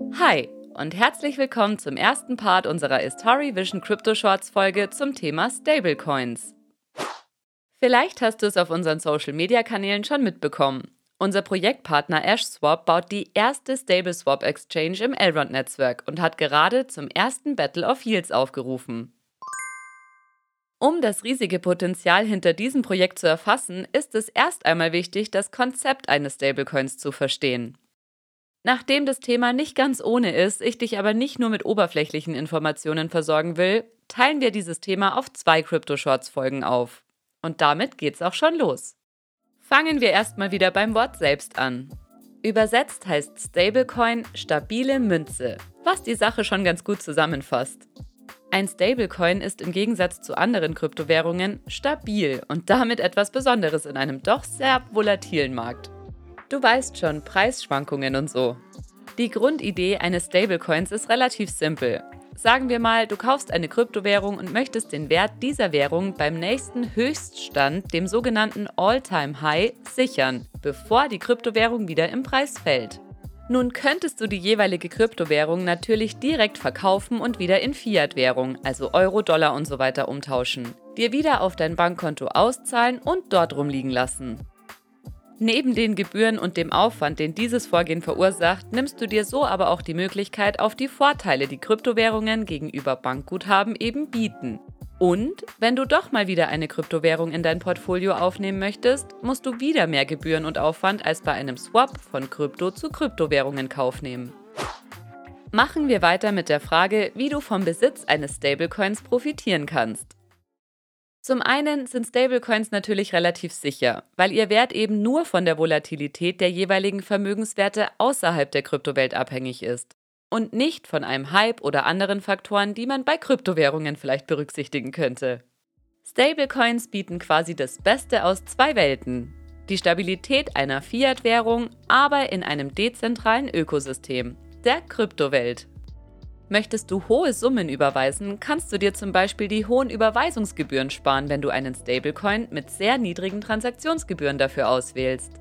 Hi und herzlich willkommen zum ersten Part unserer Istari Vision Crypto Shorts Folge zum Thema Stablecoins. Vielleicht hast du es auf unseren Social Media Kanälen schon mitbekommen. Unser Projektpartner AshSwap baut die erste Stable Swap Exchange im Elrond Netzwerk und hat gerade zum ersten Battle of Yields aufgerufen. Um das riesige Potenzial hinter diesem Projekt zu erfassen, ist es erst einmal wichtig, das Konzept eines Stablecoins zu verstehen. Nachdem das Thema nicht ganz ohne ist, ich dich aber nicht nur mit oberflächlichen Informationen versorgen will, teilen wir dieses Thema auf zwei Crypto-Shorts-Folgen auf. Und damit geht's auch schon los. Fangen wir erstmal wieder beim Wort selbst an. Übersetzt heißt Stablecoin stabile Münze, was die Sache schon ganz gut zusammenfasst. Ein Stablecoin ist im Gegensatz zu anderen Kryptowährungen stabil und damit etwas Besonderes in einem doch sehr volatilen Markt. Du weißt schon, Preisschwankungen und so. Die Grundidee eines Stablecoins ist relativ simpel. Sagen wir mal, du kaufst eine Kryptowährung und möchtest den Wert dieser Währung beim nächsten Höchststand, dem sogenannten All-Time-High, sichern, bevor die Kryptowährung wieder im Preis fällt. Nun könntest du die jeweilige Kryptowährung natürlich direkt verkaufen und wieder in Fiat-Währung, also Euro, Dollar und so weiter umtauschen, dir wieder auf dein Bankkonto auszahlen und dort rumliegen lassen. Neben den Gebühren und dem Aufwand, den dieses Vorgehen verursacht, nimmst du dir so aber auch die Möglichkeit auf die Vorteile, die Kryptowährungen gegenüber Bankguthaben eben bieten. Und wenn du doch mal wieder eine Kryptowährung in dein Portfolio aufnehmen möchtest, musst du wieder mehr Gebühren und Aufwand als bei einem Swap von Krypto zu Kryptowährungen in Kauf nehmen. Machen wir weiter mit der Frage, wie du vom Besitz eines Stablecoins profitieren kannst. Zum einen sind Stablecoins natürlich relativ sicher, weil ihr Wert eben nur von der Volatilität der jeweiligen Vermögenswerte außerhalb der Kryptowelt abhängig ist und nicht von einem Hype oder anderen Faktoren, die man bei Kryptowährungen vielleicht berücksichtigen könnte. Stablecoins bieten quasi das Beste aus zwei Welten. Die Stabilität einer Fiat-Währung, aber in einem dezentralen Ökosystem, der Kryptowelt. Möchtest du hohe Summen überweisen, kannst du dir zum Beispiel die hohen Überweisungsgebühren sparen, wenn du einen Stablecoin mit sehr niedrigen Transaktionsgebühren dafür auswählst.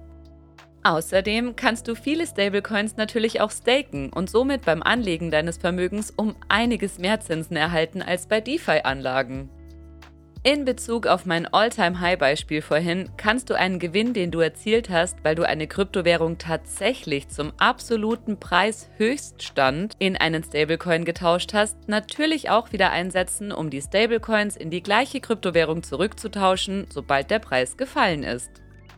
Außerdem kannst du viele Stablecoins natürlich auch staken und somit beim Anlegen deines Vermögens um einiges mehr Zinsen erhalten als bei DeFi-Anlagen. In Bezug auf mein All-Time-High-Beispiel vorhin kannst du einen Gewinn, den du erzielt hast, weil du eine Kryptowährung tatsächlich zum absoluten Preishöchststand in einen Stablecoin getauscht hast, natürlich auch wieder einsetzen, um die Stablecoins in die gleiche Kryptowährung zurückzutauschen, sobald der Preis gefallen ist.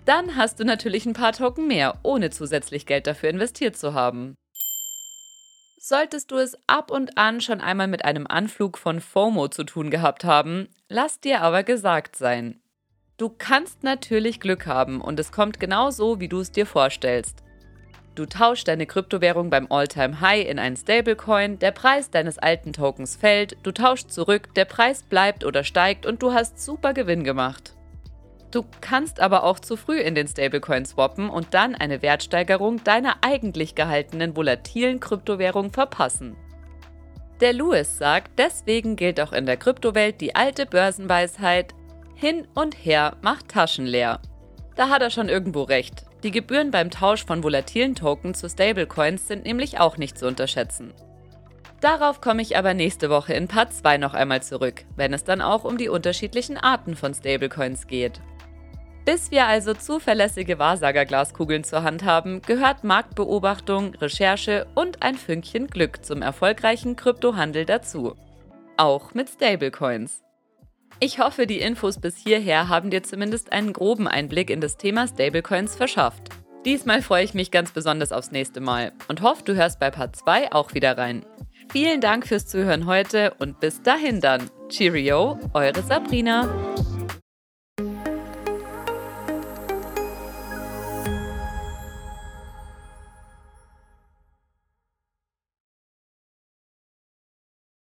Dann hast du natürlich ein paar Token mehr, ohne zusätzlich Geld dafür investiert zu haben. Solltest du es ab und an schon einmal mit einem Anflug von FOMO zu tun gehabt haben, lass dir aber gesagt sein. Du kannst natürlich Glück haben und es kommt genau so, wie du es dir vorstellst. Du tauschst deine Kryptowährung beim All-Time-High in einen Stablecoin, der Preis deines alten Tokens fällt, du tauschst zurück, der Preis bleibt oder steigt und du hast super Gewinn gemacht. Du kannst aber auch zu früh in den Stablecoin swappen und dann eine Wertsteigerung deiner eigentlich gehaltenen volatilen Kryptowährung verpassen. Der Lewis sagt, deswegen gilt auch in der Kryptowelt die alte Börsenweisheit, hin und her macht Taschen leer. Da hat er schon irgendwo recht. Die Gebühren beim Tausch von volatilen Tokens zu Stablecoins sind nämlich auch nicht zu unterschätzen. Darauf komme ich aber nächste Woche in Part 2 noch einmal zurück, wenn es dann auch um die unterschiedlichen Arten von Stablecoins geht. Bis wir also zuverlässige Wahrsagerglaskugeln zur Hand haben, gehört Marktbeobachtung, Recherche und ein Fünkchen Glück zum erfolgreichen Kryptohandel dazu. Auch mit Stablecoins. Ich hoffe, die Infos bis hierher haben dir zumindest einen groben Einblick in das Thema Stablecoins verschafft. Diesmal freue ich mich ganz besonders aufs nächste Mal und hoffe, du hörst bei Part 2 auch wieder rein. Vielen Dank fürs Zuhören heute und bis dahin dann. Cheerio, eure Sabrina.